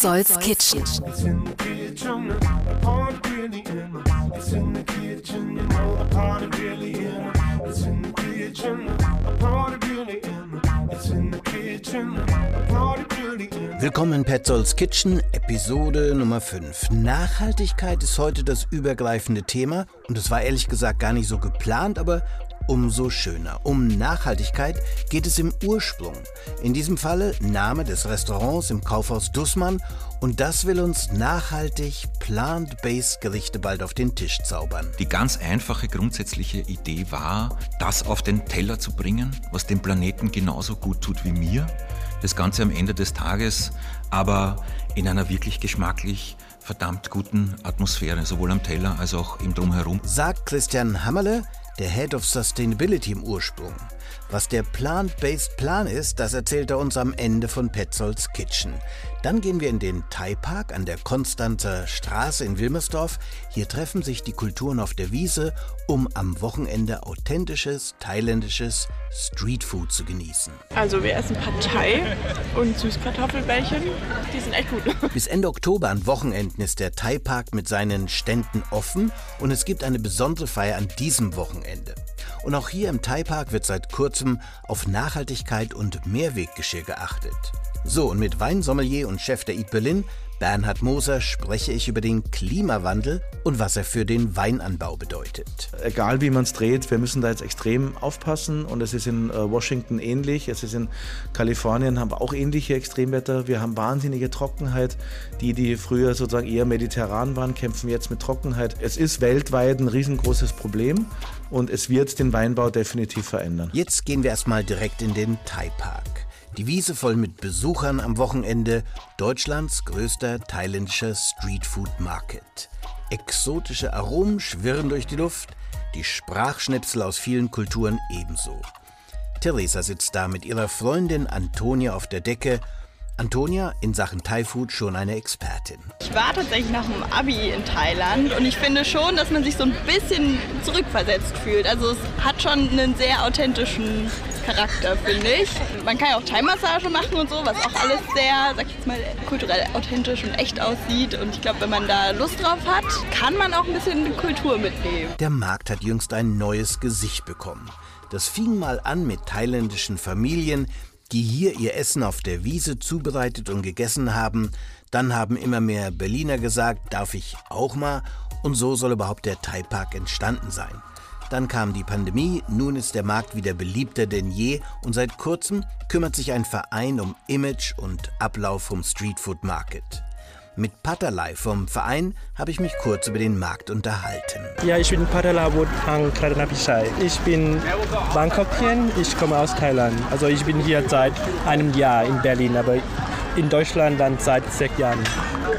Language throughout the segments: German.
Petzolds Kitchen. Willkommen in. Petzolds Kitchen, Episode Nummer 5. Nachhaltigkeit ist heute das übergreifende Thema. Und es war ehrlich gesagt gar nicht so geplant, aber umso schöner. Um Nachhaltigkeit geht es im Ursprung. In diesem Falle Name des Restaurants im Kaufhaus Dussmann und das will uns nachhaltig plant-based Gerichte bald auf den Tisch zaubern. Die ganz einfache grundsätzliche Idee war, das auf den Teller zu bringen, was dem Planeten genauso gut tut wie mir. Das Ganze am Ende des Tages, aber in einer wirklich geschmacklich verdammt guten Atmosphäre, sowohl am Teller als auch im Drumherum. Sagt Christian Hammerle, der Head of Sustainability im Ursprung. Was der Plant-Based Plan ist, das erzählt er uns am Ende von Petzolds Kitchen. Dann gehen wir in den Thai Park an der Konstanzer Straße in Wilmersdorf. Hier treffen sich die Kulturen auf der Wiese, um am Wochenende authentisches thailändisches Streetfood zu genießen. Also wir essen Pad Thai und Süßkartoffelbällchen. Die sind echt gut. Bis Ende Oktober an Wochenenden ist der Thai Park mit seinen Ständen offen und es gibt eine besondere Feier an diesem Wochenende. Und auch hier im Thai Park wird seit kurzem auf Nachhaltigkeit und Mehrweggeschirr geachtet. So, und mit Weinsommelier und Chef der Eat Berlin, Bernhard Moser, spreche ich über den Klimawandel und was er für den Weinanbau bedeutet. Egal wie man es dreht, wir müssen da jetzt extrem aufpassen und es ist in äh, Washington ähnlich, es ist in Kalifornien, haben wir auch ähnliche Extremwetter. Wir haben wahnsinnige Trockenheit. Die, die früher sozusagen eher mediterran waren, kämpfen jetzt mit Trockenheit. Es ist weltweit ein riesengroßes Problem und es wird den Weinbau definitiv verändern. Jetzt gehen wir erstmal direkt in den Thai Park. Die Wiese voll mit Besuchern am Wochenende, Deutschlands größter thailändischer Streetfood Market. Exotische Aromen schwirren durch die Luft, die Sprachschnipsel aus vielen Kulturen ebenso. Theresa sitzt da mit ihrer Freundin Antonia auf der Decke Antonia in Sachen Thai-Food schon eine Expertin. Ich war tatsächlich nach dem Abi in Thailand und ich finde schon, dass man sich so ein bisschen zurückversetzt fühlt. Also es hat schon einen sehr authentischen Charakter, finde ich. Man kann ja auch Thai-Massage machen und so, was auch alles sehr, sag ich jetzt mal, kulturell authentisch und echt aussieht. Und ich glaube, wenn man da Lust drauf hat, kann man auch ein bisschen Kultur mitnehmen. Der Markt hat jüngst ein neues Gesicht bekommen. Das fing mal an mit thailändischen Familien, die hier ihr Essen auf der Wiese zubereitet und gegessen haben. Dann haben immer mehr Berliner gesagt, darf ich auch mal? Und so soll überhaupt der Thai Park entstanden sein. Dann kam die Pandemie, nun ist der Markt wieder beliebter denn je und seit kurzem kümmert sich ein Verein um Image und Ablauf vom Streetfood Market. Mit Patalai vom Verein habe ich mich kurz über den Markt unterhalten. Ja, ich bin Patalawut Hang Kratanapichai. Ich bin Bangkokien, ich komme aus Thailand. Also ich bin hier seit einem Jahr in Berlin, aber in Deutschland dann seit sechs Jahren.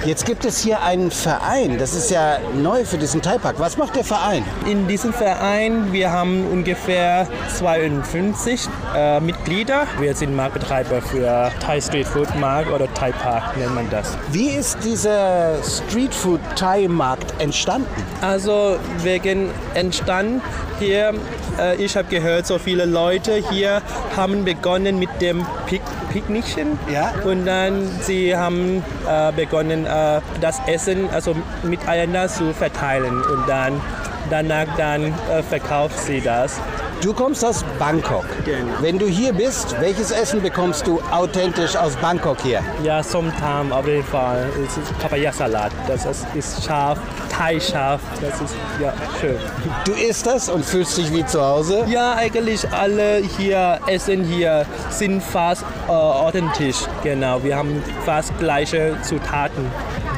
Jetzt gibt es hier einen Verein, das ist ja neu für diesen Thai-Park. Was macht der Verein? In diesem Verein, wir haben ungefähr 52 äh, Mitglieder. Wir sind Marktbetreiber für Thai Street Food Markt oder Thai Park nennt man das. Wie ist dieser Street Food Thai Markt entstanden? Also wegen entstanden hier, äh, ich habe gehört, so viele Leute hier haben begonnen mit dem Pick Picknicken. Ja. Und dann sie haben äh, begonnen, äh, das Essen also miteinander zu verteilen. Und dann danach dann äh, verkauft sie das. Du kommst aus Bangkok. Genau. Wenn du hier bist, welches Essen bekommst du authentisch aus Bangkok hier? Ja, Somtam auf jeden Fall. Es ist Papaya-Salat. Das ist, ist scharf, Thai-scharf. Das ist ja schön. Du isst das und fühlst dich wie zu Hause? Ja, eigentlich alle hier Essen hier sind fast äh, authentisch. Genau, wir haben fast gleiche Zutaten.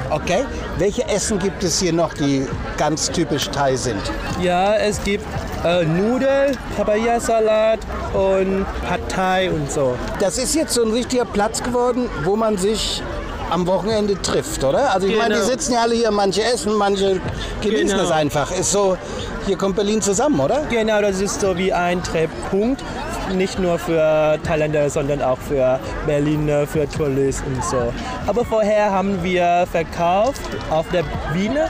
Okay. Welche Essen gibt es hier noch, die ganz typisch Thai sind? Ja, es gibt äh, Nudeln, Papaya-Salat und Pad Thai und so. Das ist jetzt so ein richtiger Platz geworden, wo man sich am Wochenende trifft, oder? Also ich meine, die Genau. sitzen ja alle hier, manche essen, manche genießen Genau. es einfach. Ist so, hier kommt Berlin zusammen, oder? Genau, das ist so wie ein Treffpunkt. Nicht nur für Thailänder, sondern auch für Berliner, für Touristen und so. Aber vorher haben wir verkauft auf der Bühne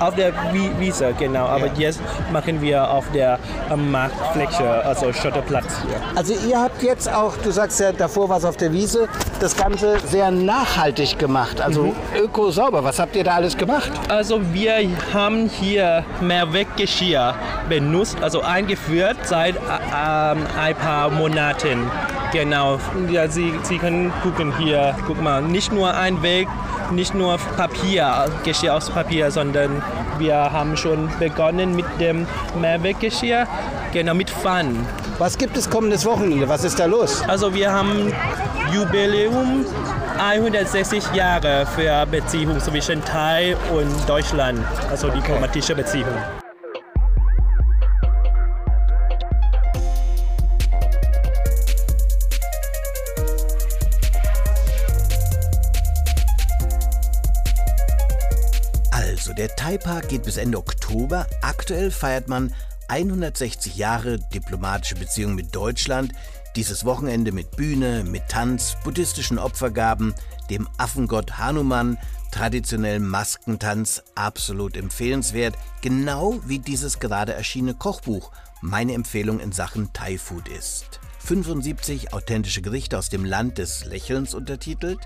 Auf der Wiese, genau. Aber ja. jetzt machen wir auf der Marktfläche, also Schotterplatz hier. Also ihr habt jetzt auch, du sagst ja, davor war es auf der Wiese, das Ganze sehr nachhaltig gemacht, also mhm. öko-sauber. Was habt ihr da alles gemacht? Also wir haben hier Mehrweggeschirr benutzt, also eingeführt seit äh, ein paar Monaten. Genau, ja, Sie, Sie können gucken hier, guck mal, nicht nur ein Weg, nicht nur Papier, Geschirr aus Papier, sondern wir haben schon begonnen mit dem Mehrweggeschirr, genau mit Pfannen. Was gibt es kommendes Wochenende? Was ist da los? Also wir haben Jubiläum 160 Jahre für Beziehung zwischen Thai und Deutschland, also diplomatische Beziehung. Der Thai-Park geht bis Ende Oktober. Aktuell feiert man 160 Jahre diplomatische Beziehungen mit Deutschland. Dieses Wochenende mit Bühne, mit Tanz, buddhistischen Opfergaben, dem Affengott Hanuman, traditionellem Maskentanz, absolut empfehlenswert. Genau wie dieses gerade erschienene Kochbuch meine Empfehlung in Sachen Thai-Food ist. 75 authentische Gerichte aus dem Land des Lächelns untertitelt,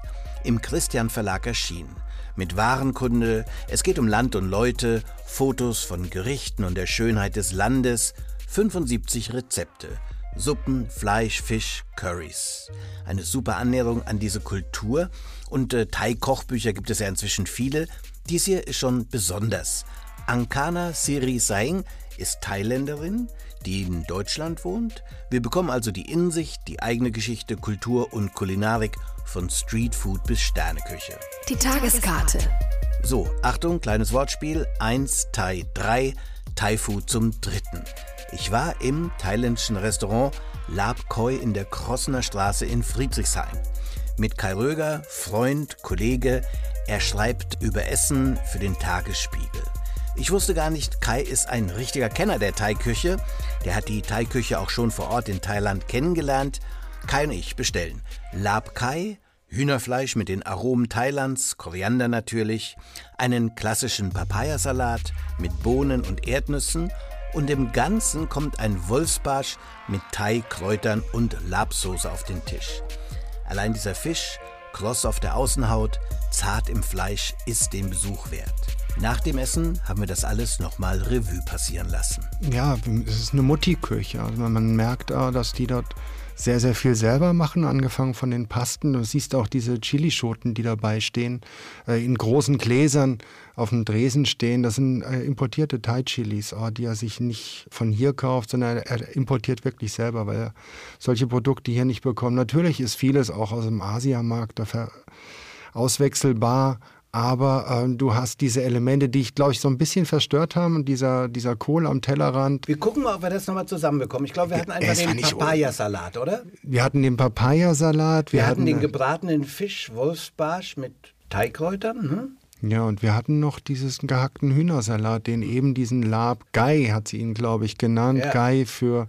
im Christian Verlag erschienen mit Warenkunde, es geht um Land und Leute, Fotos von Gerichten und der Schönheit des Landes, 75 Rezepte, Suppen, Fleisch, Fisch, Curries. Eine super Annäherung an diese Kultur und äh, Thai-Kochbücher gibt es ja inzwischen viele. Dies hier ist schon besonders. Ankana Siri Saing ist Thailänderin, die in Deutschland wohnt. Wir bekommen also die Insicht, die eigene Geschichte, Kultur und Kulinarik von Streetfood bis Sterneküche. Die Tageskarte. So, Achtung, kleines Wortspiel. 1, Thai 3, Thai Food zum dritten. Ich war im thailändischen Restaurant Lab Koi in der Krossener Straße in Friedrichshain. Mit Kai Röger, Freund, Kollege. Er schreibt über Essen für den Tagesspiegel. Ich wusste gar nicht, Kai ist ein richtiger Kenner der Thai-Küche. Der hat die Thai-Küche auch schon vor Ort in Thailand kennengelernt Kai und ich bestellen Lab Kai, Hühnerfleisch mit den Aromen Thailands, Koriander natürlich, einen klassischen Papayasalat mit Bohnen und Erdnüssen und im Ganzen kommt ein Wolfsbarsch mit Thai-Kräutern und Labsoße auf den Tisch. Allein dieser Fisch, kross auf der Außenhaut, zart im Fleisch, ist den Besuch wert. Nach dem Essen haben wir das alles nochmal Revue passieren lassen. Ja, es ist eine Mutti-Küche. Also man merkt, dass die dort sehr, sehr viel selber machen, angefangen von den Pasten. Du siehst auch diese Chilischoten, die dabei stehen, äh, in großen Gläsern auf dem Dresen stehen. Das sind äh, importierte Thai-Chilis, oh, die er sich nicht von hier kauft, sondern er importiert wirklich selber, weil er solche Produkte hier nicht bekommt. Natürlich ist vieles auch aus dem Asiamarkt auswechselbar, aber äh, du hast diese Elemente, die ich glaube ich so ein bisschen verstört haben, dieser, dieser Kohl am Tellerrand. Wir gucken mal, ob wir das nochmal zusammenbekommen. Ich glaube, wir hatten einfach den Papayasalat, oder? Wir hatten den Papayasalat. Wir, wir hatten, hatten den gebratenen Fisch, Wolfsbarsch mit Teigkräutern. Hm? Ja, und wir hatten noch dieses gehackten Hühnersalat, den eben diesen Lab Gai hat sie ihn, glaube ich, genannt. Ja. Gai für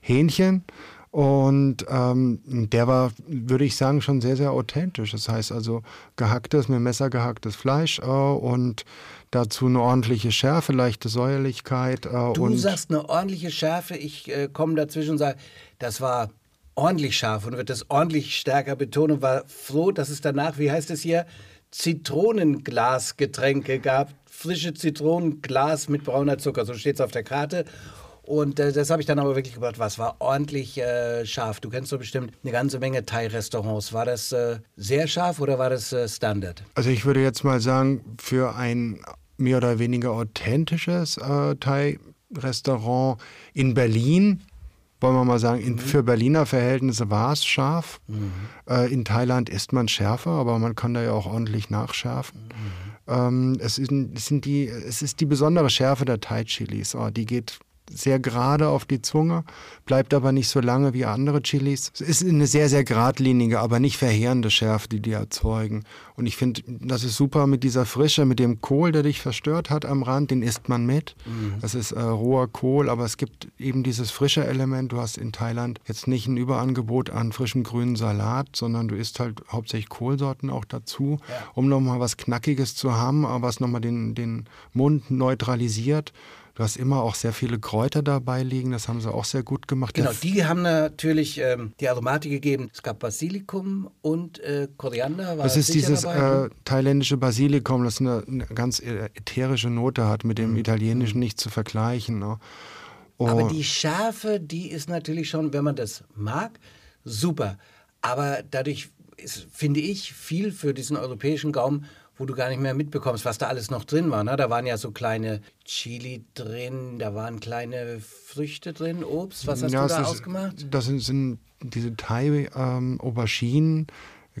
Hähnchen. Und ähm, der war, würde ich sagen, schon sehr, sehr authentisch. Das heißt also gehacktes, mit Messer gehacktes Fleisch äh, und dazu eine ordentliche Schärfe, leichte Säuerlichkeit. Äh, du sagst eine ordentliche Schärfe, ich äh, komme dazwischen und sage, das war ordentlich scharf und wird das ordentlich stärker betonen und war froh, dass es danach, wie heißt es hier, Zitronenglasgetränke gab. Frische Zitronenglas mit brauner Zucker, so steht es auf der Karte. Und äh, das habe ich dann aber wirklich gebracht. Was war ordentlich äh, scharf? Du kennst doch bestimmt eine ganze Menge Thai-Restaurants. War das äh, sehr scharf oder war das äh, Standard? Also ich würde jetzt mal sagen, für ein mehr oder weniger authentisches äh, Thai-Restaurant in Berlin wollen wir mal sagen, in, mhm. für Berliner Verhältnisse war es scharf. Mhm. Äh, in Thailand ist man schärfer, aber man kann da ja auch ordentlich nachschärfen. Mhm. Ähm, es, ist, es, sind die, es ist die besondere Schärfe der Thai-Chilis. Oh, die geht sehr gerade auf die Zunge, bleibt aber nicht so lange wie andere Chilis. Es ist eine sehr, sehr geradlinige, aber nicht verheerende Schärfe, die die erzeugen. Und ich finde, das ist super mit dieser Frische, mit dem Kohl, der dich verstört hat am Rand, den isst man mit. Mhm. Das ist äh, roher Kohl, aber es gibt eben dieses frische Element. Du hast in Thailand jetzt nicht ein Überangebot an frischem grünen Salat, sondern du isst halt hauptsächlich Kohlsorten auch dazu, ja. um nochmal was Knackiges zu haben, was nochmal den, den Mund neutralisiert. Du hast immer auch sehr viele Kräuter dabei liegen, das haben sie auch sehr gut gemacht. Genau, die haben natürlich ähm, die Aromatik gegeben. Es gab Basilikum und äh, Koriander. das ist dieses äh, thailändische Basilikum, das eine, eine, ganz ätherische Note hat, mit dem mhm. italienischen nicht zu vergleichen. Ne? Oh. Aber die Schärfe, die ist natürlich schon, wenn man das mag, super. Aber dadurch ist, finde ich, viel für diesen europäischen Gaumen wo du gar nicht mehr mitbekommst, was da alles noch drin war. Ne? Da waren ja so kleine Chili drin, da waren kleine Früchte drin, Obst. Was hast ja, du da ist, ausgemacht? Das sind, sind diese Thai-Auberginen. Ähm,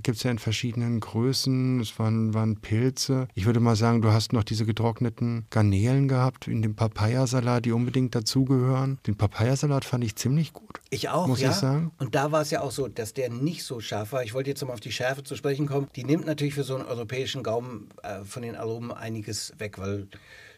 gibt es ja in verschiedenen Größen. Es waren, waren Pilze. Ich würde mal sagen, du hast noch diese getrockneten Garnelen gehabt in dem Papayasalat, die unbedingt dazugehören. Den Papayasalat fand ich ziemlich gut. Ich auch, muss ja. Ich sagen. Und da war es ja auch so, dass der nicht so scharf war. Ich wollte jetzt mal auf die Schärfe zu sprechen kommen. Die nimmt natürlich für so einen europäischen Gaumen äh, von den Aromen einiges weg, weil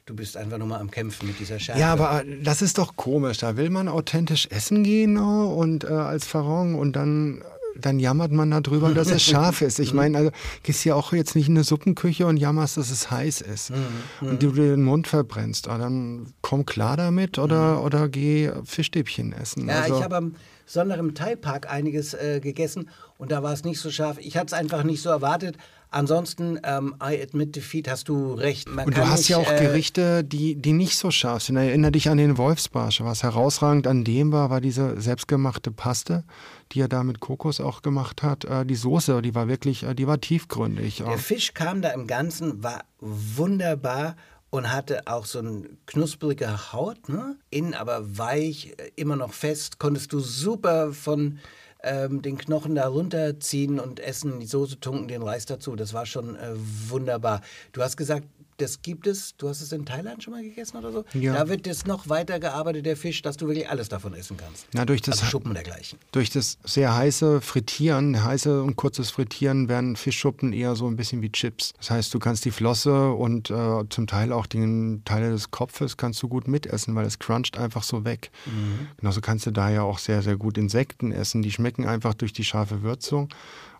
du bist einfach nur mal am Kämpfen mit dieser Schärfe. Ja, aber das ist doch komisch. Da will man authentisch essen gehen oh, und äh, als Farong und dann dann jammert man darüber, dass es scharf ist. Ich meine, also gehst ja auch jetzt nicht in eine Suppenküche und jammerst, dass es heiß ist mhm. und du dir den Mund verbrennst. Aber ah, dann komm klar damit oder, mhm. oder geh Fischstäbchen essen. Ja, also, ich habe am Sonntag im Thai-Park einiges äh, gegessen und da war es nicht so scharf. Ich hatte es einfach nicht so erwartet. Ansonsten, ähm, I admit defeat, hast du recht. Man und du hast nicht, ja auch äh, Gerichte, die, die nicht so scharf sind. Erinner dich an den Wolfsbarsch. Was herausragend an dem war, war diese selbstgemachte Paste, die er da mit Kokos auch gemacht hat. Äh, die Soße, die war wirklich, äh, die war tiefgründig. Der Fisch kam da im Ganzen, war wunderbar und hatte auch so eine knusprige Haut, ne? innen aber weich, äh, immer noch fest. Konntest du super von ähm, den Knochen da runterziehen und essen, die Soße tunken, den Reis dazu. Das war schon äh, wunderbar. Du hast gesagt, das gibt es, du hast es in Thailand schon mal gegessen oder so? Ja. Da wird es noch weiter gearbeitet, der Fisch, dass du wirklich alles davon essen kannst. Na, durch das, also Schuppen dergleichen. Durch das sehr heiße Frittieren, heiße und kurzes Frittieren werden Fischschuppen eher so ein bisschen wie Chips. Das heißt, du kannst die Flosse und äh, zum Teil auch den Teile des Kopfes kannst du gut mitessen, weil es cruncht einfach so weg. Mhm. Genauso kannst du da ja auch sehr, sehr gut Insekten essen. Die schmecken einfach durch die scharfe Würzung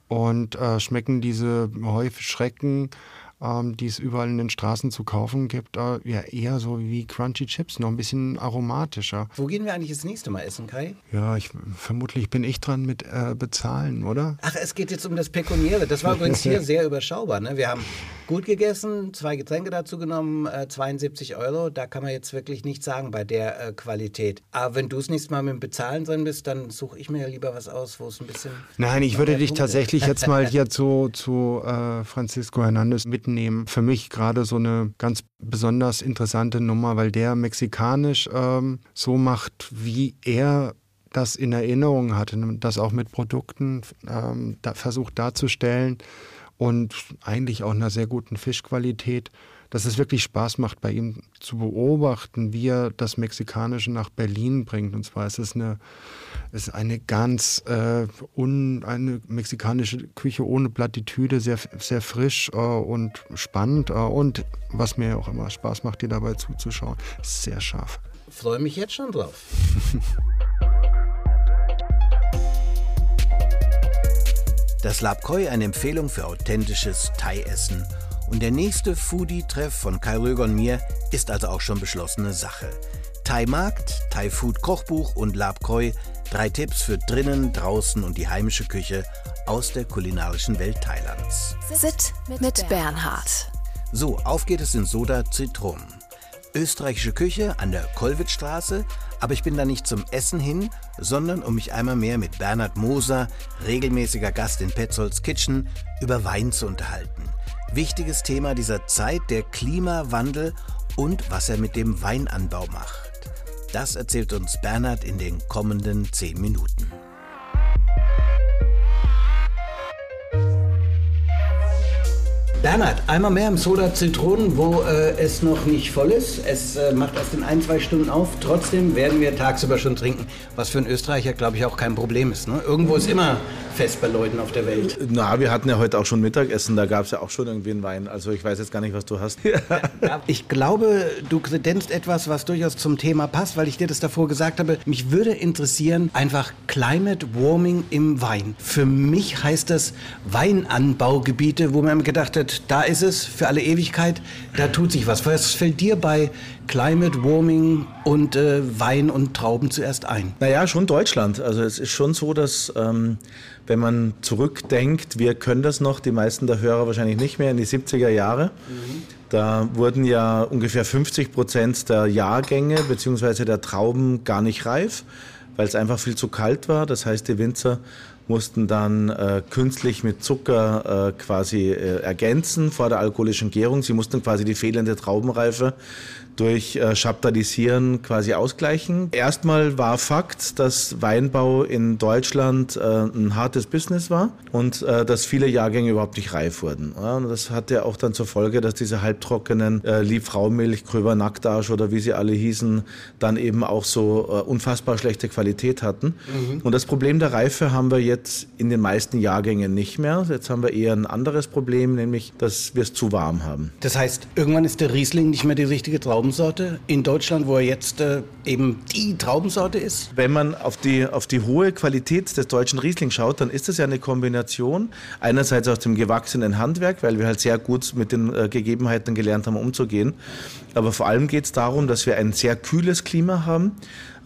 und äh, schmecken diese Heuschrecken ähm, die es überall in den Straßen zu kaufen gibt, äh, ja eher so wie Crunchy Chips, noch ein bisschen aromatischer. Wo gehen wir eigentlich das nächste Mal essen, Kai? Ja, ich, vermutlich bin ich dran mit äh, bezahlen, oder? Ach, es geht jetzt um das Pekuniäre. Das war übrigens hier sehr überschaubar. Ne? Wir haben gut gegessen, zwei Getränke dazu genommen, äh, 72 Euro. Da kann man jetzt wirklich nichts sagen bei der äh, Qualität. Aber wenn du das nächste Mal mit dem Bezahlen drin bist, dann suche ich mir ja lieber was aus, wo es ein bisschen. Nein, ich würde dich Punkte. tatsächlich jetzt mal hier zu, zu äh, Francisco Hernandez mitnehmen nehmen. Für mich gerade so eine ganz besonders interessante Nummer, weil der mexikanisch ähm, so macht, wie er das in Erinnerung hatte, das auch mit Produkten ähm, da versucht darzustellen und eigentlich auch einer sehr guten Fischqualität dass es wirklich Spaß macht, bei ihm zu beobachten, wie er das Mexikanische nach Berlin bringt. Und zwar ist es eine, ist eine ganz äh, un, eine mexikanische Küche ohne Plattitüde, sehr, sehr frisch äh, und spannend. Äh, und was mir auch immer Spaß macht, dir dabei zuzuschauen, ist sehr scharf. Freue mich jetzt schon drauf. Das Labkoi eine Empfehlung für authentisches Thai-Essen und der nächste Foodie-Treff von Kai Röger und mir ist also auch schon beschlossene Sache. Thai-Markt, Thai-Food-Kochbuch und Labkoi, drei Tipps für drinnen, draußen und die heimische Küche aus der kulinarischen Welt Thailands. Sit mit Bernhard. So, auf geht es in Soda Zitronen. Österreichische Küche an der Kollwitzstraße, aber ich bin da nicht zum Essen hin, sondern um mich einmal mehr mit Bernhard Moser, regelmäßiger Gast in Petzolds Kitchen, über Wein zu unterhalten. Wichtiges Thema dieser Zeit, der Klimawandel und was er mit dem Weinanbau macht. Das erzählt uns Bernhard in den kommenden zehn Minuten. Bernhard, einmal mehr im Soda Zitronen, wo äh, es noch nicht voll ist. Es äh, macht erst in ein, zwei Stunden auf. Trotzdem werden wir tagsüber schon trinken, was für einen Österreicher, glaube ich, auch kein Problem ist. Ne? Irgendwo ist immer fest bei Leuten auf der Welt. Na, wir hatten ja heute auch schon Mittagessen, da gab es ja auch schon irgendwie einen Wein. Also ich weiß jetzt gar nicht, was du hast. ich glaube, du kredenzt etwas, was durchaus zum Thema passt, weil ich dir das davor gesagt habe. Mich würde interessieren, einfach Climate Warming im Wein. Für mich heißt das Weinanbaugebiete, wo man gedacht hat, da ist es für alle Ewigkeit, da tut sich was. Was fällt dir bei Climate Warming und äh, Wein und Trauben zuerst ein? Naja, schon Deutschland. Also es ist schon so, dass ähm, wenn man zurückdenkt, wir können das noch, die meisten der Hörer wahrscheinlich nicht mehr, in die 70er Jahre. Mhm. Da wurden ja ungefähr 50 Prozent der Jahrgänge bzw. der Trauben gar nicht reif, weil es einfach viel zu kalt war. Das heißt, die Winzer mussten dann äh, künstlich mit Zucker äh, quasi äh, ergänzen vor der alkoholischen Gärung. Sie mussten quasi die fehlende Traubenreife durch äh, Chaptadisieren quasi ausgleichen. Erstmal war Fakt, dass Weinbau in Deutschland äh, ein hartes Business war und äh, dass viele Jahrgänge überhaupt nicht reif wurden. Ja, und das hatte auch dann zur Folge, dass diese halbtrockenen äh, Liebfraumilch, Kröber Nacktasch oder wie sie alle hießen, dann eben auch so äh, unfassbar schlechte Qualität hatten. Mhm. Und das Problem der Reife haben wir jetzt in den meisten Jahrgängen nicht mehr. Jetzt haben wir eher ein anderes Problem, nämlich, dass wir es zu warm haben. Das heißt, irgendwann ist der Riesling nicht mehr die richtige Trauben Traubensorte in Deutschland, wo er jetzt äh, eben die Traubensorte ist? Wenn man auf die, auf die hohe Qualität des deutschen Riesling schaut, dann ist das ja eine Kombination einerseits aus dem gewachsenen Handwerk, weil wir halt sehr gut mit den äh, Gegebenheiten gelernt haben, umzugehen. Aber vor allem geht es darum, dass wir ein sehr kühles Klima haben,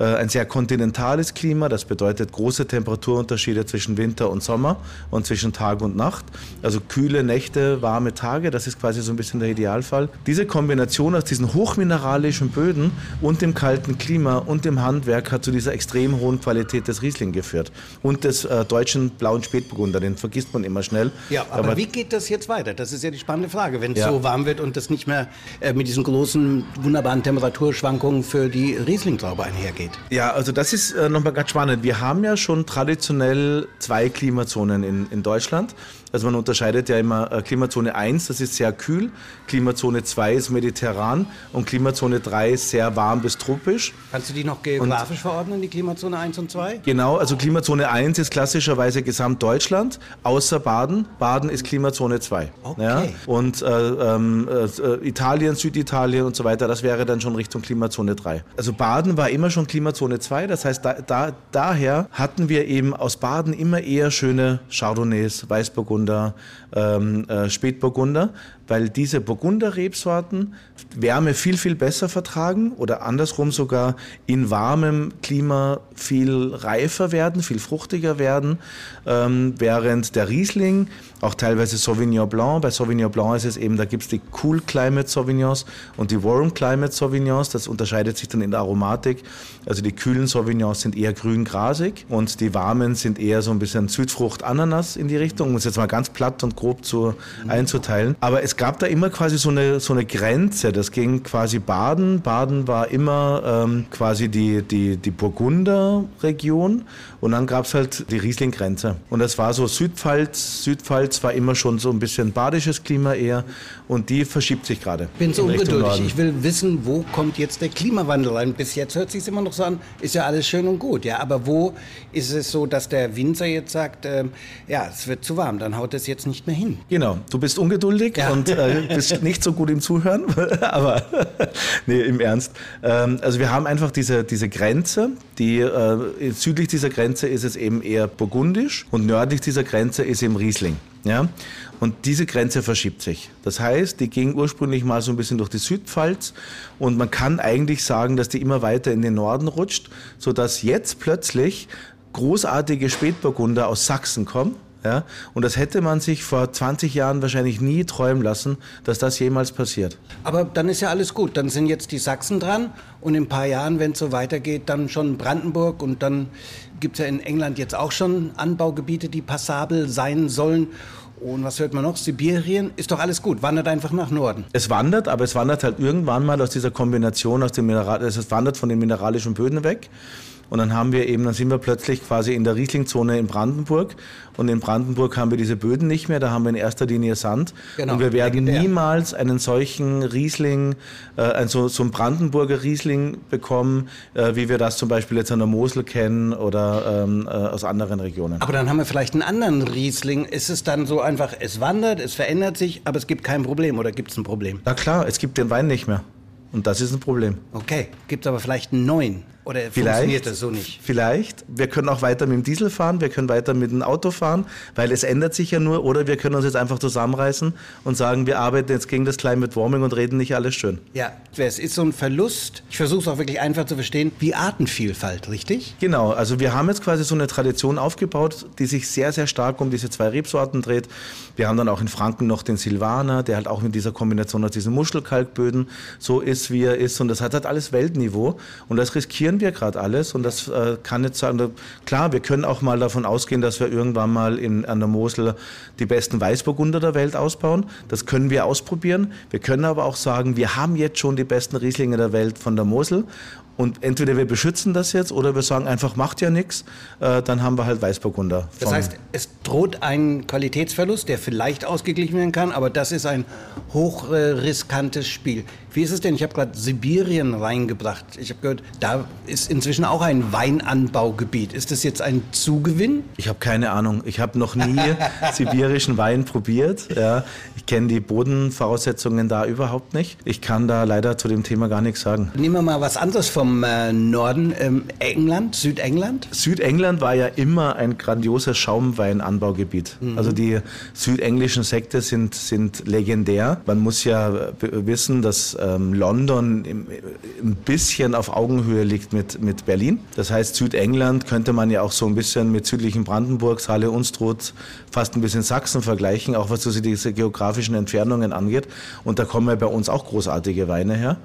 ein sehr kontinentales Klima, das bedeutet große Temperaturunterschiede zwischen Winter und Sommer und zwischen Tag und Nacht. Also kühle Nächte, warme Tage, das ist quasi so ein bisschen der Idealfall. Diese Kombination aus diesen hochmineralischen Böden und dem kalten Klima und dem Handwerk hat zu dieser extrem hohen Qualität des Riesling geführt. Und des äh, deutschen blauen Spätburgunder, den vergisst man immer schnell. Ja, aber, aber wie geht das jetzt weiter? Das ist ja die spannende Frage. Wenn es ja. so warm wird und das nicht mehr äh, mit diesen großen, wunderbaren Temperaturschwankungen für die Riesling-Traube einhergeht geht. Ja, also das ist äh, nochmal ganz spannend. Wir haben ja schon traditionell zwei Klimazonen in, in Deutschland. Also man unterscheidet ja immer äh, Klimazone 1, das ist sehr kühl, Klimazone 2 ist mediterran und Klimazone 3 ist sehr warm bis tropisch. Kannst du die noch geografisch und, verordnen, die Klimazone 1 und 2? Genau, also Klimazone 1 ist klassischerweise Gesamtdeutschland, außer Baden. Baden ist Klimazone 2. Okay. Ja? Und äh, ähm, äh, Italien, Süditalien und so weiter, das wäre dann schon Richtung Klimazone 3. Also Baden war immer schon Klimazone 2, das heißt, da, da, daher hatten wir eben aus Baden immer eher schöne Chardonnays, Weißburgunder, Burgunder, ähm, äh, Spätburgunder, weil diese Burgunder-Rebsorten Wärme viel, viel besser vertragen oder andersrum sogar in warmem Klima viel reifer werden, viel fruchtiger werden, ähm, während der Riesling, auch teilweise Sauvignon Blanc, bei Sauvignon Blanc ist es eben, da gibt es die Cool Climate Sauvignons und die Warm Climate Sauvignons, das unterscheidet sich dann in der Aromatik, also die kühlen Sauvignons sind eher grün-grasig und die warmen sind eher so ein bisschen Südfrucht-Ananas in die Richtung, um es jetzt mal ganz platt und grob zu, einzuteilen, aber es gab da immer quasi so eine, so eine Grenze. Das ging quasi Baden. Baden war immer ähm, quasi die, die, die Burgunder-Region und dann gab es halt die Riesling-Grenze. Und das war so Südpfalz. Südpfalz war immer schon so ein bisschen badisches Klima eher und die verschiebt sich gerade. Ich bin so ungeduldig. Ich will wissen, wo kommt jetzt der Klimawandel rein? Bis jetzt hört sich immer noch so an, ist ja alles schön und gut. Ja, aber wo ist es so, dass der Winzer jetzt sagt, äh, ja, es wird zu warm, dann haut es jetzt nicht mehr hin? Genau. Du bist ungeduldig ja. und und äh, bist nicht so gut im Zuhören, aber nee, im Ernst. Ähm, also wir haben einfach diese, diese Grenze, die äh, südlich dieser Grenze ist es eben eher burgundisch und nördlich dieser Grenze ist eben Riesling. Ja? Und diese Grenze verschiebt sich. Das heißt, die ging ursprünglich mal so ein bisschen durch die Südpfalz und man kann eigentlich sagen, dass die immer weiter in den Norden rutscht, sodass jetzt plötzlich großartige Spätburgunder aus Sachsen kommen ja? Und das hätte man sich vor 20 Jahren wahrscheinlich nie träumen lassen, dass das jemals passiert. Aber dann ist ja alles gut. Dann sind jetzt die Sachsen dran und in ein paar Jahren, wenn es so weitergeht, dann schon Brandenburg und dann gibt es ja in England jetzt auch schon Anbaugebiete, die passabel sein sollen. Und was hört man noch? Sibirien? Ist doch alles gut. Wandert einfach nach Norden. Es wandert, aber es wandert halt irgendwann mal aus dieser Kombination aus dem Mineral, es wandert von den mineralischen Böden weg Und dann haben wir eben, dann sind wir plötzlich quasi in der Rieslingzone in Brandenburg. Und in Brandenburg haben wir diese Böden nicht mehr, da haben wir in erster Linie Sand. Genau, und wir werden legendär. niemals einen solchen Riesling, äh, also so einen Brandenburger Riesling bekommen, äh, wie wir das zum Beispiel jetzt an der Mosel kennen oder ähm, äh, aus anderen Regionen. Aber dann haben wir vielleicht einen anderen Riesling. Ist es dann so einfach, es wandert, es verändert sich, aber es gibt kein Problem oder gibt es ein Problem? Na klar, es gibt den Wein nicht mehr. Und das ist ein Problem. Okay, gibt es aber vielleicht einen neuen oder Vielleicht, funktioniert das so nicht? Vielleicht. Wir können auch weiter mit dem Diesel fahren, wir können weiter mit dem Auto fahren, weil es ändert sich ja nur. Oder wir können uns jetzt einfach zusammenreißen und sagen, wir arbeiten jetzt gegen das Climate Warming und reden nicht alles schön. Ja, es ist so ein Verlust. Ich versuche es auch wirklich einfach zu verstehen, wie Artenvielfalt, richtig? Genau, also wir haben jetzt quasi so eine Tradition aufgebaut, die sich sehr, sehr stark um diese zwei Rebsorten dreht. Wir haben dann auch in Franken noch den Silvaner, der halt auch mit dieser Kombination aus diesen Muschelkalkböden so ist, wie er ist. Und das hat halt alles Weltniveau. Und das riskieren wir gerade alles. Und das äh, kann jetzt sagen, klar, wir können auch mal davon ausgehen, dass wir irgendwann mal in, an der Mosel die besten Weißburgunder der Welt ausbauen. Das können wir ausprobieren. Wir können aber auch sagen, wir haben jetzt schon die besten Rieslinge der Welt von der Mosel. Und entweder wir beschützen das jetzt oder wir sagen einfach, macht ja nichts, äh, dann haben wir halt Weißburgunder. Das heißt, es droht ein Qualitätsverlust, der vielleicht ausgeglichen werden kann, aber das ist ein hochriskantes Spiel. Wie ist es denn? Ich habe gerade Sibirien reingebracht. Ich habe gehört, da ist inzwischen auch ein Weinanbaugebiet. Ist das jetzt ein Zugewinn? Ich habe keine Ahnung. Ich habe noch nie sibirischen Wein probiert. Ja. Ich kenne die Bodenvoraussetzungen da überhaupt nicht. Ich kann da leider zu dem Thema gar nichts sagen. Nehmen wir mal was anderes vom äh, Norden. Ähm, England, Südengland? Südengland war ja immer ein grandioses Schaumweinanbaugebiet. Also die südenglischen Sekte sind, sind legendär. Man muss ja äh, wissen, dass ähm, London im, ein bisschen auf Augenhöhe liegt mit, mit Berlin. Das heißt, Südengland könnte man ja auch so ein bisschen mit südlichen Brandenburg, Saale, Unstrut, fast ein bisschen Sachsen vergleichen, auch was so diese geografischen Entfernungen angeht. Und da kommen ja bei uns auch großartige Weine her.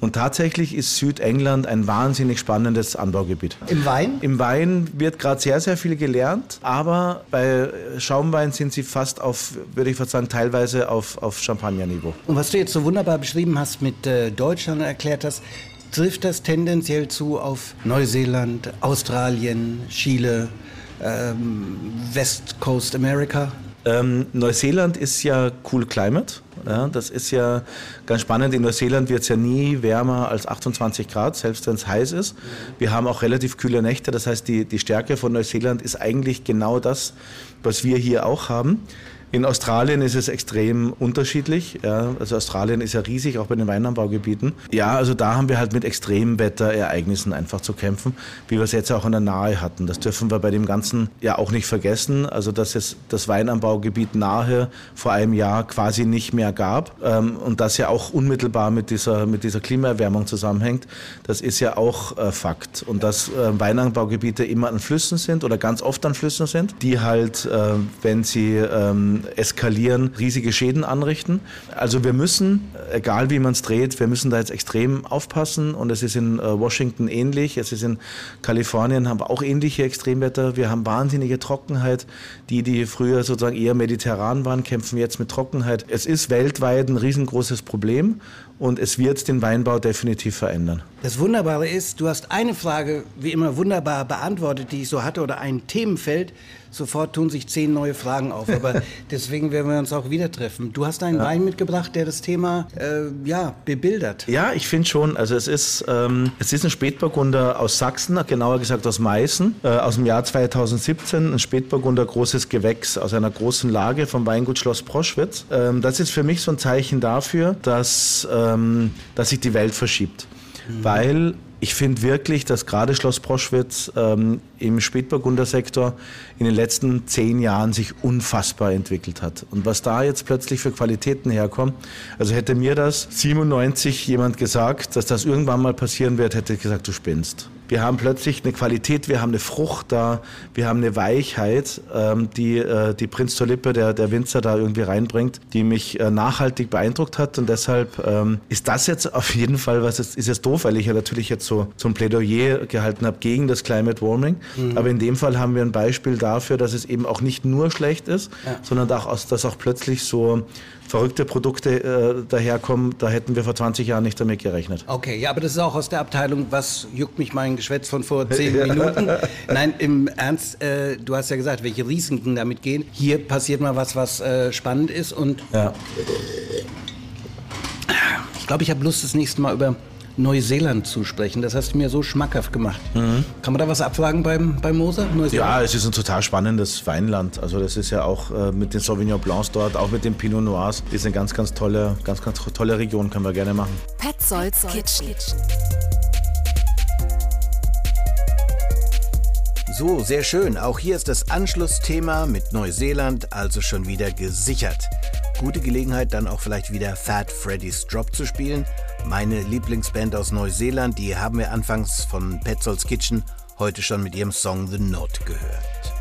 Und tatsächlich ist Südengland ein wahnsinnig spannendes Anbaugebiet. Im Wein? Im Wein wird gerade sehr, sehr viel gelernt, aber bei Schaumwein sind sie fast auf, würde ich fast sagen, teilweise auf, auf Champagnerniveau. Und was du jetzt so wunderbar beschrieben hast mit äh, Deutschland erklärt hast, trifft das tendenziell zu auf Neuseeland, Australien, Chile, ähm, West Coast America? Ähm, Neuseeland ist ja cool climate. Ja, das ist ja ganz spannend. In Neuseeland wird es ja nie wärmer als 28 Grad, selbst wenn es heiß ist. Wir haben auch relativ kühle Nächte. Das heißt, die, die Stärke von Neuseeland ist eigentlich genau das, was wir hier auch haben. In Australien ist es extrem unterschiedlich. Ja. Also Australien ist ja riesig, auch bei den Weinanbaugebieten. Ja, also da haben wir halt mit Extremwetterereignissen einfach zu kämpfen, wie wir es jetzt auch in der Nahe hatten. Das dürfen wir bei dem Ganzen ja auch nicht vergessen. Also dass es das Weinanbaugebiet Nahe vor einem Jahr quasi nicht mehr gab ähm, und das ja auch unmittelbar mit dieser, mit dieser Klimaerwärmung zusammenhängt, das ist ja auch äh, Fakt. Und dass äh, Weinanbaugebiete immer an Flüssen sind oder ganz oft an Flüssen sind, die halt, äh, wenn sie ähm, eskalieren, riesige Schäden anrichten. Also wir müssen, egal wie man es dreht, wir müssen da jetzt extrem aufpassen und es ist in äh, Washington ähnlich, es ist in Kalifornien, haben wir auch ähnliche Extremwetter. Wir haben wahnsinnige Trockenheit. Die, die früher sozusagen eher mediterran waren, kämpfen jetzt mit Trockenheit. Es ist weltweit ein riesengroßes Problem und es wird den Weinbau definitiv verändern. Das Wunderbare ist, du hast eine Frage wie immer wunderbar beantwortet, die ich so hatte, oder ein Themenfeld. Sofort tun sich zehn neue Fragen auf. Aber deswegen werden wir uns auch wieder treffen. Du hast einen Wein mitgebracht, der das Thema äh, ja, bebildert. Ja, ich finde schon. Also es ist, ähm, es ist ein Spätburgunder aus Sachsen, genauer gesagt aus Meißen, äh, aus dem Jahr 2017. Ein Spätburgunder großes Gewächs aus einer großen Lage vom Weingut Schloss Proschwitz. Ähm, das ist für mich so ein Zeichen dafür, dass, ähm, dass sich die Welt verschiebt. Weil ich finde wirklich, dass gerade Schloss Proschwitz ähm, im Spätburgundersektor in den letzten zehn Jahren sich unfassbar entwickelt hat. Und was da jetzt plötzlich für Qualitäten herkommen, also hätte mir das 97 jemand gesagt, dass das irgendwann mal passieren wird, hätte ich gesagt, du spinnst. Wir haben plötzlich eine Qualität, wir haben eine Frucht da, wir haben eine Weichheit, ähm, die äh, die Prinz zur Lippe, der, der Winzer da irgendwie reinbringt, die mich äh, nachhaltig beeindruckt hat. Und deshalb ähm, ist das jetzt auf jeden Fall, was ist, ist jetzt doof, weil ich ja natürlich jetzt so, so ein Plädoyer gehalten habe gegen das Climate Warming. Aber in dem Fall haben wir ein Beispiel dafür, dass es eben auch nicht nur schlecht ist, sondern auch, aus- dass auch plötzlich so verrückte Produkte äh, daherkommen. Da hätten wir vor 20 Jahren nicht damit gerechnet. Okay, ja, aber das ist auch aus der Abteilung, was juckt mich mein Geschwätz von vor zehn Minuten. Nein, im Ernst, äh, du hast ja gesagt, welche Risiken damit gehen. Hier passiert mal was, was äh, spannend ist und Ja. ich glaube, ich habe Lust, das nächste Mal über Neuseeland zu sprechen. Das hast du mir so schmackhaft gemacht. Kann man da was abfragen beim, beim Moser? Neuseeland? Ja, es ist ein total spannendes Weinland. Also das ist ja auch äh, mit den Sauvignon Blancs dort, auch mit den Pinot Noirs, ist eine ganz, ganz tolle, ganz, ganz tolle Region, können wir gerne machen. Petzolds Kitchen. So, sehr schön. Auch hier ist das Anschlussthema mit Neuseeland also schon wieder gesichert. Gute Gelegenheit, dann auch vielleicht wieder Fat Freddy's Drop zu spielen. Meine Lieblingsband aus Neuseeland, die haben wir anfangs von Petzolds Kitchen heute schon mit ihrem Song The Note gehört.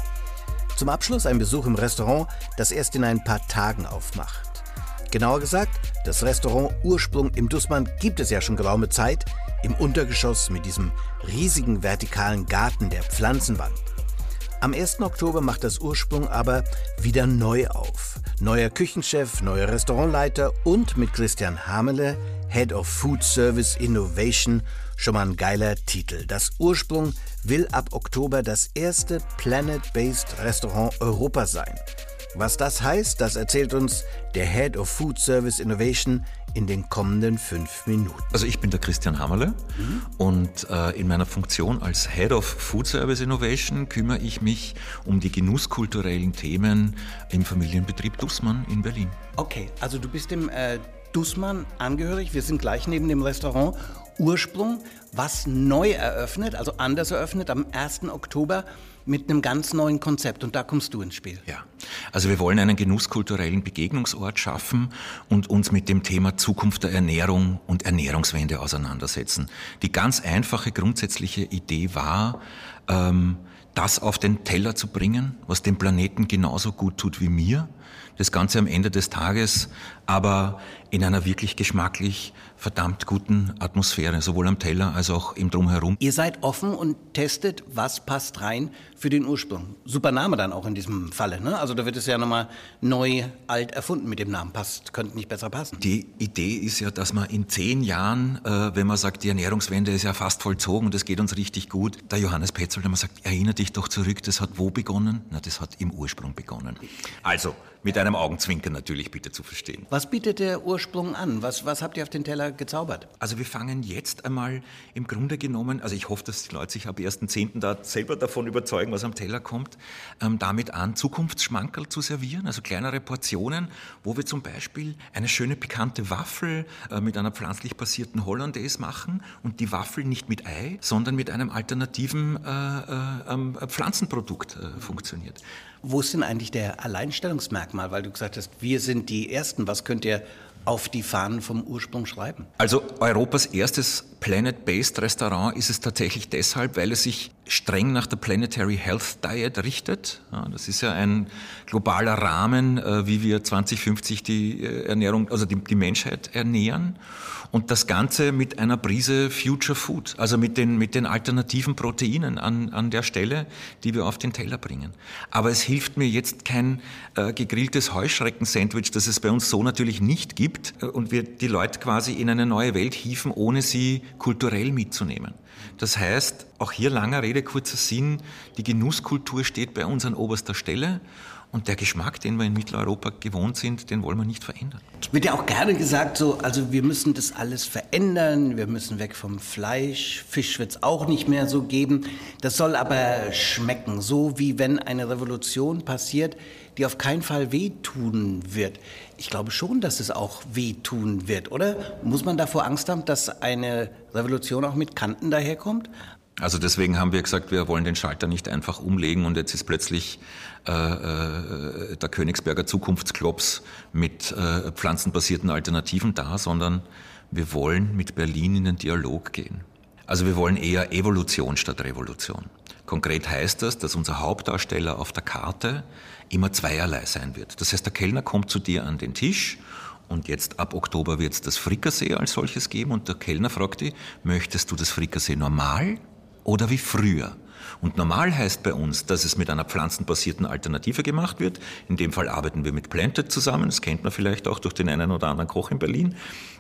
Zum Abschluss ein Besuch im Restaurant, das erst in ein paar Tagen aufmacht. Genauer gesagt, das Restaurant Ursprung im Dussmann gibt es ja schon geraume Zeit, im Untergeschoss mit diesem riesigen vertikalen Garten der Pflanzenwand. Am 1. Oktober macht das Ursprung aber wieder neu auf. Neuer Küchenchef, neuer Restaurantleiter und mit Christian Hamele, Head of Food Service Innovation, schon mal ein geiler Titel. Das Ursprung will ab Oktober das erste Planet-Based Restaurant Europas sein. Was das heißt, das erzählt uns der Head of Food Service Innovation in den kommenden fünf Minuten. Also ich bin der Christian Hammerle und äh, in meiner Funktion als Head of Food Service Innovation kümmere ich mich um die genusskulturellen Themen im Familienbetrieb Dussmann in Berlin. Okay, also du bist dem äh, Dussmann angehörig. Wir sind gleich neben dem Restaurant Ursprung, was neu eröffnet, also anders eröffnet am 1. Oktober mit einem ganz neuen Konzept. Und da kommst du ins Spiel. Ja, also wir wollen einen genusskulturellen Begegnungsort schaffen und uns mit dem Thema Zukunft der Ernährung und Ernährungswende auseinandersetzen. Die ganz einfache grundsätzliche Idee war, ähm, das auf den Teller zu bringen, was dem Planeten genauso gut tut wie mir. Das Ganze am Ende des Tages, aber in einer wirklich geschmacklich verdammt guten Atmosphäre, sowohl am Teller als auch im Drumherum. Ihr seid offen und testet, was passt rein für den Ursprung. Super Name dann auch in diesem Falle. Ne? Also da wird es ja nochmal neu, alt erfunden mit dem Namen. Passt, könnte nicht besser passen. Die Idee ist ja, dass man in zehn Jahren, äh, wenn man sagt, die Ernährungswende ist ja fast vollzogen und es geht uns richtig gut, der Johannes Petzold, der man sagt, erinnere dich doch zurück, das hat wo begonnen? Na, das hat im Ursprung begonnen. Also, mit einem Augenzwinkern natürlich bitte zu verstehen. Was bietet der Ursprung an? Was, was habt ihr auf den Teller gezaubert? Also wir fangen jetzt einmal im Grunde genommen, also ich hoffe, dass die Leute sich ab 1.10. da selber davon überzeugen, was am Teller kommt, ähm, damit an, Zukunftsschmankerl zu servieren, also kleinere Portionen, wo wir zum Beispiel eine schöne pikante Waffel äh, mit einer pflanzlich basierten Hollandaise machen und die Waffel nicht mit Ei, sondern mit einem alternativen äh, äh, ähm, Pflanzenprodukt äh, funktioniert. Wo ist denn eigentlich der Alleinstellungsmerkmal? Weil du gesagt hast, wir sind die Ersten. Was könnt ihr auf die Fahnen vom Ursprung schreiben? Also Europas erstes Planet-Based Restaurant ist es tatsächlich deshalb, weil es sich streng nach der Planetary Health Diet richtet. Das ist ja ein globaler Rahmen, äh, wie wir 2050 die äh, Ernährung, also die, die Menschheit ernähren. Und das Ganze mit einer Prise Future Food, also mit den, mit den alternativen Proteinen an, an der Stelle, die wir auf den Teller bringen. Aber es hilft mir jetzt kein äh, gegrilltes Heuschrecken-Sandwich, das es bei uns so natürlich nicht gibt äh, und wir die Leute quasi in eine neue Welt hieven, ohne sie kulturell mitzunehmen. Das heißt, auch hier langer Rede, kurzer Sinn, die Genusskultur steht bei uns an oberster Stelle und der Geschmack, den wir in Mitteleuropa gewohnt sind, den wollen wir nicht verändern. Es wird ja auch gerne gesagt, so, also wir müssen das alles verändern, wir müssen weg vom Fleisch, Fisch wird es auch nicht mehr so geben. Das soll aber schmecken, so wie wenn eine Revolution passiert, die auf keinen Fall wehtun wird. Ich glaube schon, dass es auch wehtun wird, oder? Muss man davor Angst haben, dass eine Revolution auch mit Kanten daherkommt? Also deswegen haben wir gesagt, wir wollen den Schalter nicht einfach umlegen und jetzt ist plötzlich äh, äh, der Königsberger Zukunftsklops mit äh, pflanzenbasierten Alternativen da, sondern wir wollen mit Berlin in den Dialog gehen. Also wir wollen eher Evolution statt Revolution. Konkret heißt das, dass unser Hauptdarsteller auf der Karte immer zweierlei sein wird. Das heißt, der Kellner kommt zu dir an den Tisch und jetzt ab Oktober wird es das Frikassee als solches geben und der Kellner fragt dich, möchtest du das Frikassee normal oder wie früher? Und normal heißt bei uns, dass es mit einer pflanzenbasierten Alternative gemacht wird. In dem Fall arbeiten wir mit Planted zusammen. Das kennt man vielleicht auch durch den einen oder anderen Koch in Berlin.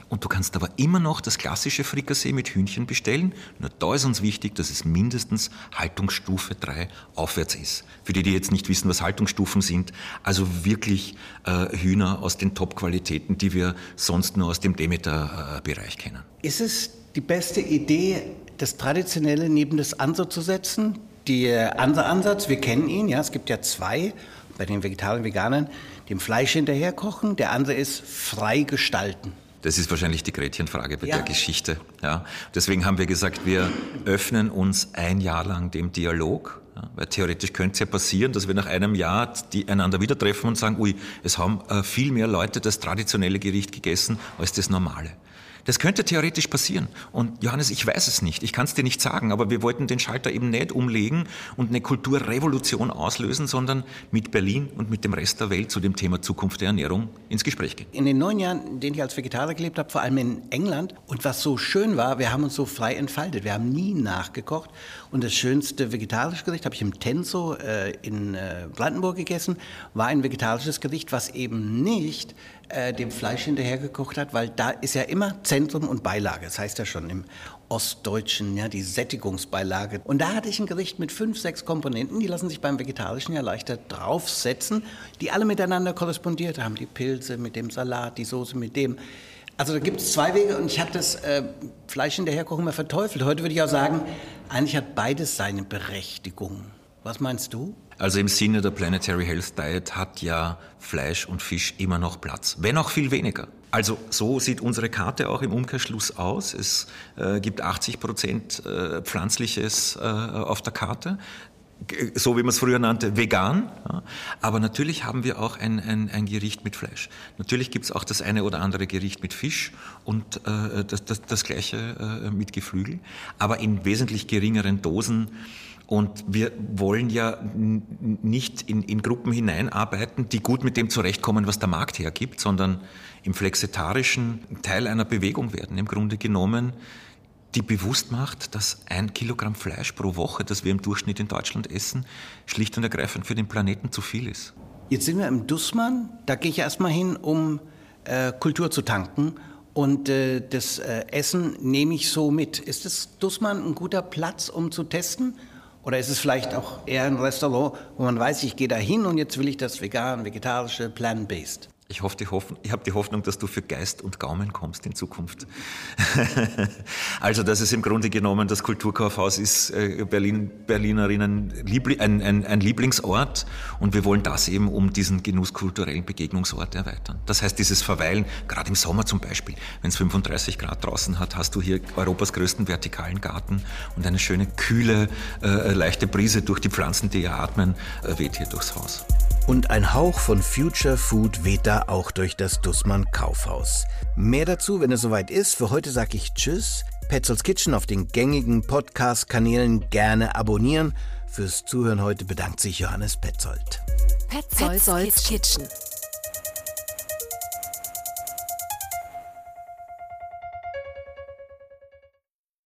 Und du kannst aber immer noch das klassische Frikassee mit Hühnchen bestellen. Nur da ist uns wichtig, dass es mindestens Haltungsstufe 3 aufwärts ist. Für die, die jetzt nicht wissen, was Haltungsstufen sind, also wirklich äh, Hühner aus den Top-Qualitäten, die wir sonst nur aus dem Demeter-Bereich kennen. Ist es die beste Idee, das Traditionelle neben das andere zu setzen? Der Ansatz, wir kennen ihn, ja, es gibt ja zwei bei den Vegetariern und Veganern, dem Fleisch hinterher kochen. Der andere ist frei gestalten. Das ist wahrscheinlich die Gretchenfrage bei ja. der Geschichte. Ja. Deswegen haben wir gesagt, wir öffnen uns ein Jahr lang dem Dialog. Ja, weil theoretisch könnte es ja passieren, dass wir nach einem Jahr die einander wieder treffen und sagen, ui, es haben äh, viel mehr Leute das traditionelle Gericht gegessen als das normale. Das könnte theoretisch passieren. Und Johannes, ich weiß es nicht. Ich kann es dir nicht sagen. Aber wir wollten den Schalter eben nicht umlegen und eine Kulturrevolution auslösen, sondern mit Berlin und mit dem Rest der Welt zu dem Thema Zukunft der Ernährung ins Gespräch gehen. In den neun Jahren, in denen ich als Vegetarier gelebt habe, vor allem in England, und was so schön war, wir haben uns so frei entfaltet. Wir haben nie nachgekocht. Und das schönste vegetarische Gericht habe ich im Tenso äh, in äh, Brandenburg gegessen, war ein vegetarisches Gericht, was eben nicht äh, dem Fleisch hinterhergekocht hat, weil da ist ja immer Zentrum und Beilage. Das heißt ja schon im Ostdeutschen, ja, die Sättigungsbeilage. Und da hatte ich ein Gericht mit fünf, sechs Komponenten, die lassen sich beim Vegetarischen ja leichter draufsetzen, die alle miteinander korrespondiert haben. Die Pilze mit dem Salat, die Soße mit dem. Also da gibt es zwei Wege und ich habe das äh, Fleisch hinterherkochen immer verteufelt. Heute würde ich auch sagen, eigentlich hat beides seine Berechtigung. Was meinst du? Also im Sinne der Planetary Health Diet hat ja Fleisch und Fisch immer noch Platz, wenn auch viel weniger. Also so sieht unsere Karte auch im Umkehrschluss aus. Es äh, gibt 80 Prozent äh, Pflanzliches äh, auf der Karte so wie man es früher nannte, vegan. Ja. Aber natürlich haben wir auch ein, ein, ein Gericht mit Fleisch. Natürlich gibt es auch das eine oder andere Gericht mit Fisch und äh, das, das, das gleiche äh, mit Geflügel, aber in wesentlich geringeren Dosen und wir wollen ja nicht in, in Gruppen hineinarbeiten, die gut mit dem zurechtkommen, was der Markt hergibt, sondern im flexitarischen Teil einer Bewegung werden. Im Grunde genommen, die bewusst macht, dass ein Kilogramm Fleisch pro Woche, das wir im Durchschnitt in Deutschland essen, schlicht und ergreifend für den Planeten zu viel ist. Jetzt sind wir im Dussmann. Da gehe ich erstmal hin, um äh, Kultur zu tanken. Und äh, das äh, Essen nehme ich so mit. Ist das Dussmann ein guter Platz, um zu testen? Oder ist es vielleicht auch eher ein Restaurant, wo man weiß, ich gehe da hin und jetzt will ich das vegan, vegetarische, plant-based? Ich, hoffe, die Hoff ich habe die Hoffnung, dass du für Geist und Gaumen kommst in Zukunft. also, dass es im Grunde genommen das Kulturkaufhaus ist, äh, Berlin, Berlinerinnen ein, ein, ein, Lieblingsort und wir wollen das eben um diesen genusskulturellen Begegnungsort erweitern. Das heißt, dieses Verweilen, gerade im Sommer zum Beispiel, wenn es 35 Grad draußen hat, hast du hier Europas größten vertikalen Garten und eine schöne, kühle, äh, leichte Brise durch die Pflanzen, die ihr atmen, äh, weht hier durchs Haus. Und ein Hauch von Future Food weht da auch durch das Dussmann Kaufhaus. Mehr dazu, wenn es soweit ist. Für heute sage ich Tschüss. Petzolds Kitchen auf den gängigen Podcast-Kanälen gerne abonnieren. Fürs Zuhören heute bedankt sich Johannes Petzold. Petzolds, Petzolds Kitchen.